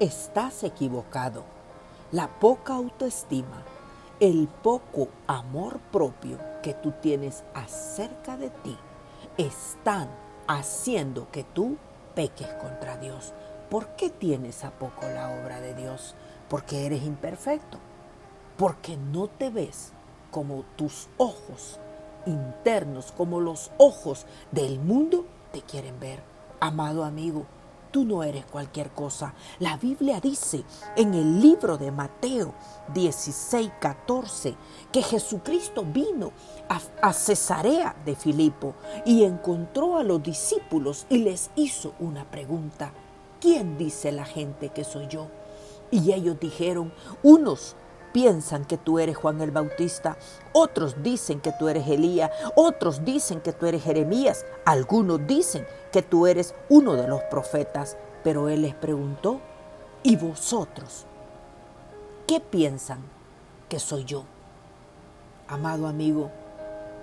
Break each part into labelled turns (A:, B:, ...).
A: estás equivocado. La poca autoestima, el poco amor propio que tú tienes acerca de ti, están haciendo que tú peques contra Dios. ¿Por qué tienes a poco la obra de Dios? Porque eres imperfecto. Porque no te ves como tus ojos internos, como los ojos del mundo te quieren ver. Amado amigo, tú no eres cualquier cosa. La Biblia dice en el libro de Mateo 16, 14 que Jesucristo vino a, a, Cesarea de Filipo y encontró a los discípulos y les hizo una pregunta. ¿Quién dice la gente que soy yo? Y ellos dijeron, unos piensan que tú eres Juan el Bautista, otros dicen que tú eres Elías, otros dicen que tú eres Jeremías, algunos dicen que tú eres uno de los profetas. Pero él les preguntó, ¿y vosotros? ¿Qué piensan que soy yo? Amado amigo,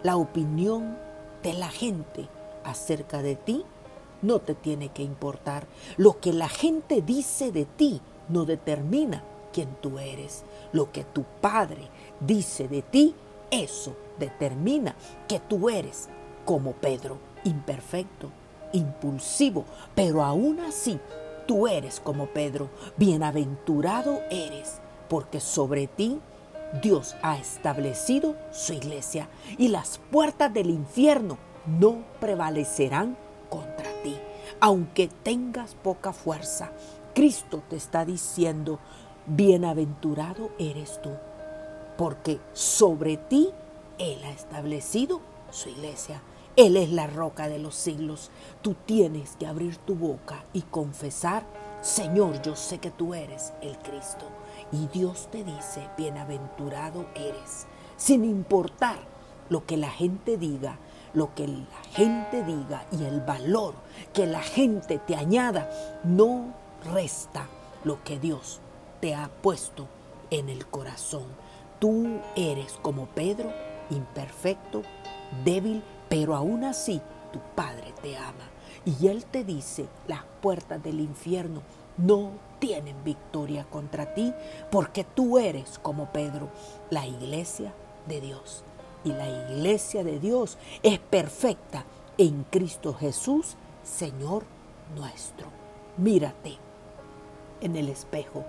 A: la opinión de la gente acerca de ti no te tiene que importar. Lo que la gente dice de ti no determina quién tú eres. Lo que tu padre dice de ti, eso determina que tú eres como Pedro, imperfecto, impulsivo, pero aún así tú eres como Pedro. Bienaventurado eres, porque sobre ti Dios ha establecido su iglesia y las puertas del infierno no prevalecerán contra ti. Aunque tengas poca fuerza, Cristo te está diciendo, bienaventurado eres tú, porque sobre ti Él ha establecido su iglesia. Él es la roca de los siglos. Tú tienes que abrir tu boca y confesar, Señor, yo sé que tú eres el Cristo. Y Dios te dice, bienaventurado eres, sin importar lo que la gente diga, lo que la gente diga y el valor que la gente te añada, no resta lo que Dios te ha puesto en el corazón. Tú eres como Pedro, imperfecto, débil, pero aún así tu Padre te ama. Y Él te dice, las puertas del infierno no tienen victoria contra ti porque tú eres como Pedro, la iglesia de Dios. Y la iglesia de Dios es perfecta en Cristo Jesús, Señor nuestro. Mírate en el espejo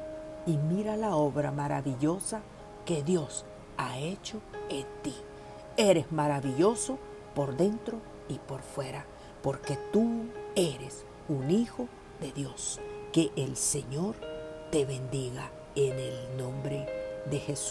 A: y mira la obra maravillosa que Dios ha hecho en ti. Eres maravilloso por dentro y por fuera, porque tú eres un hijo de Dios. Que el Señor te bendiga en el nombre de Jesús.